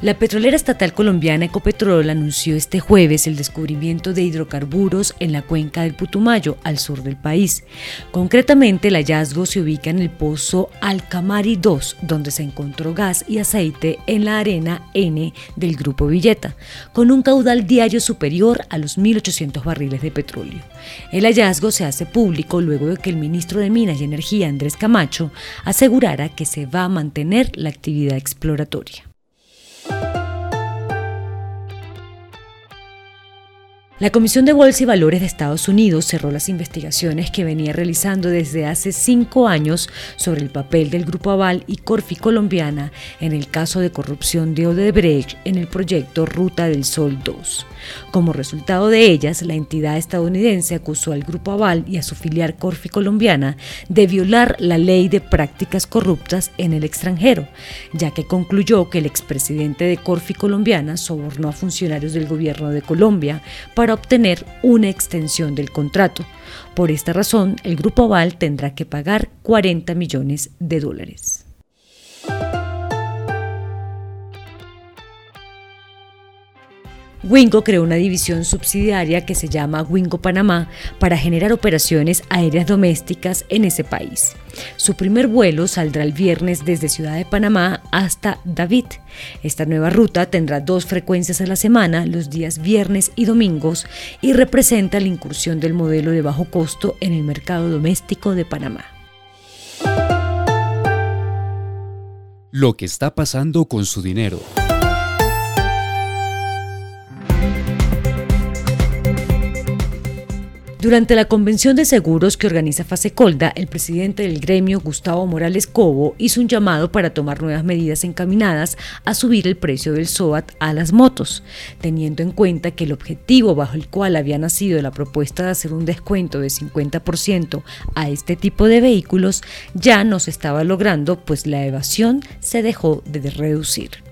La petrolera estatal colombiana Ecopetrol anunció este jueves el descubrimiento de hidrocarburos en la cuenca del Putumayo, al sur del país. Concretamente, el hallazgo se ubica en el pozo Alcamari 2, donde se encontró gas y aceite en la arena N del grupo Villeta, con un caudal diario superior a los 1.800 barriles de petróleo. El hallazgo se hace público luego de que el ministro de Minas y Energía, Andrés Camacho, asegurara que se va a mantener la actividad exploratoria. La Comisión de Bolsa y Valores de Estados Unidos cerró las investigaciones que venía realizando desde hace cinco años sobre el papel del Grupo Aval y Corfi Colombiana en el caso de corrupción de Odebrecht en el proyecto Ruta del Sol 2. Como resultado de ellas, la entidad estadounidense acusó al Grupo Aval y a su filial Corfi Colombiana de violar la ley de prácticas corruptas en el extranjero, ya que concluyó que el expresidente de Corfi Colombiana sobornó a funcionarios del gobierno de Colombia para obtener una extensión del contrato. Por esta razón, el Grupo Aval tendrá que pagar 40 millones de dólares. Wingo creó una división subsidiaria que se llama Wingo Panamá para generar operaciones aéreas domésticas en ese país. Su primer vuelo saldrá el viernes desde Ciudad de Panamá hasta David. Esta nueva ruta tendrá dos frecuencias a la semana, los días viernes y domingos, y representa la incursión del modelo de bajo costo en el mercado doméstico de Panamá. Lo que está pasando con su dinero. Durante la convención de seguros que organiza Fasecolda, el presidente del gremio, Gustavo Morales Cobo, hizo un llamado para tomar nuevas medidas encaminadas a subir el precio del SOAT a las motos, teniendo en cuenta que el objetivo bajo el cual había nacido la propuesta de hacer un descuento de 50% a este tipo de vehículos ya no se estaba logrando, pues la evasión se dejó de reducir.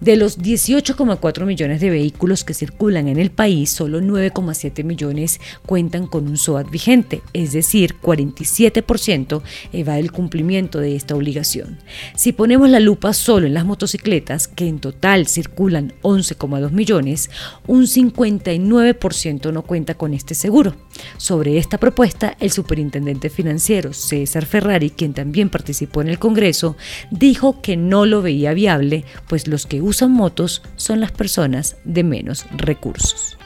De los 18,4 millones de vehículos que circulan en el país, solo 9,7 millones cuentan con un SOAT vigente, es decir, 47% evade el cumplimiento de esta obligación. Si ponemos la lupa solo en las motocicletas, que en total circulan 11,2 millones, un 59% no cuenta con este seguro. Sobre esta propuesta, el superintendente financiero César Ferrari, quien también participó en el Congreso, dijo que no lo veía viable, pues los que usan motos son las personas de menos recursos.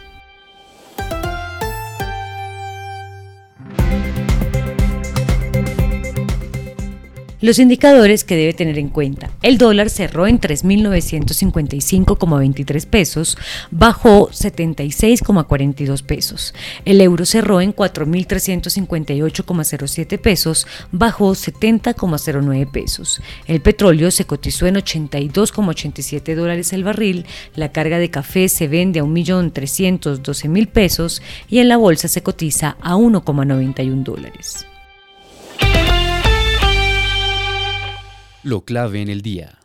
Los indicadores que debe tener en cuenta. El dólar cerró en 3.955,23 pesos, bajó 76,42 pesos. El euro cerró en 4.358,07 pesos, bajó 70,09 pesos. El petróleo se cotizó en 82,87 dólares el barril. La carga de café se vende a 1.312.000 pesos y en la bolsa se cotiza a 1,91 dólares. Lo clave en el día.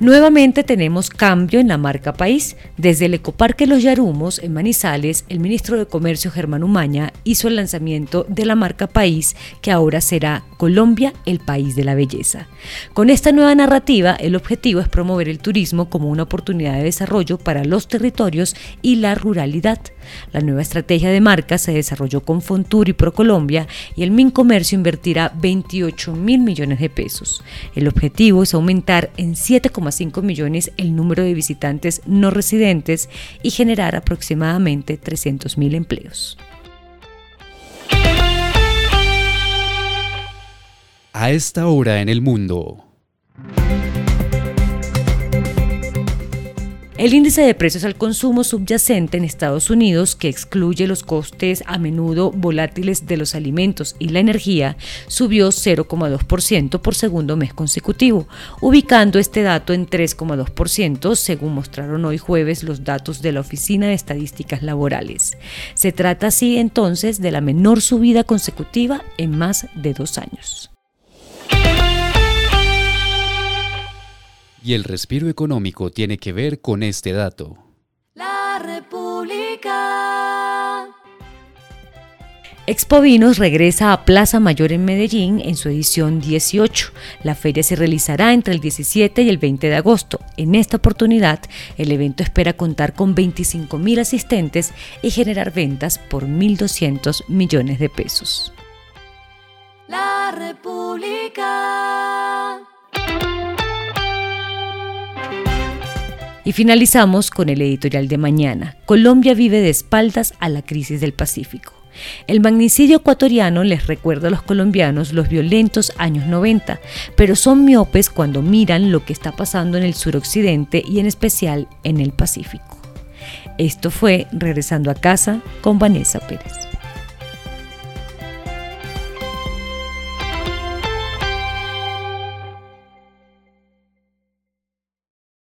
Nuevamente tenemos cambio en la marca país. Desde el Ecoparque Los Yarumos, en Manizales, el ministro de Comercio Germán Umaña hizo el lanzamiento de la marca país, que ahora será Colombia, el país de la belleza. Con esta nueva narrativa, el objetivo es promover el turismo como una oportunidad de desarrollo para los territorios y la ruralidad. La nueva estrategia de marca se desarrolló con Fontur y ProColombia y el Mincomercio invertirá 28 mil millones de pesos. El objetivo es aumentar en 7,5 millones el número de visitantes no residentes y generar aproximadamente 300 mil empleos. A esta hora en el mundo. El índice de precios al consumo subyacente en Estados Unidos, que excluye los costes a menudo volátiles de los alimentos y la energía, subió 0,2% por segundo mes consecutivo, ubicando este dato en 3,2% según mostraron hoy jueves los datos de la Oficina de Estadísticas Laborales. Se trata así entonces de la menor subida consecutiva en más de dos años. Y el respiro económico tiene que ver con este dato. La República. Expovinos regresa a Plaza Mayor en Medellín en su edición 18. La feria se realizará entre el 17 y el 20 de agosto. En esta oportunidad, el evento espera contar con 25.000 asistentes y generar ventas por 1.200 millones de pesos. La República. Y finalizamos con el editorial de mañana. Colombia vive de espaldas a la crisis del Pacífico. El magnicidio ecuatoriano les recuerda a los colombianos los violentos años 90, pero son miopes cuando miran lo que está pasando en el suroccidente y en especial en el Pacífico. Esto fue Regresando a casa con Vanessa Pérez.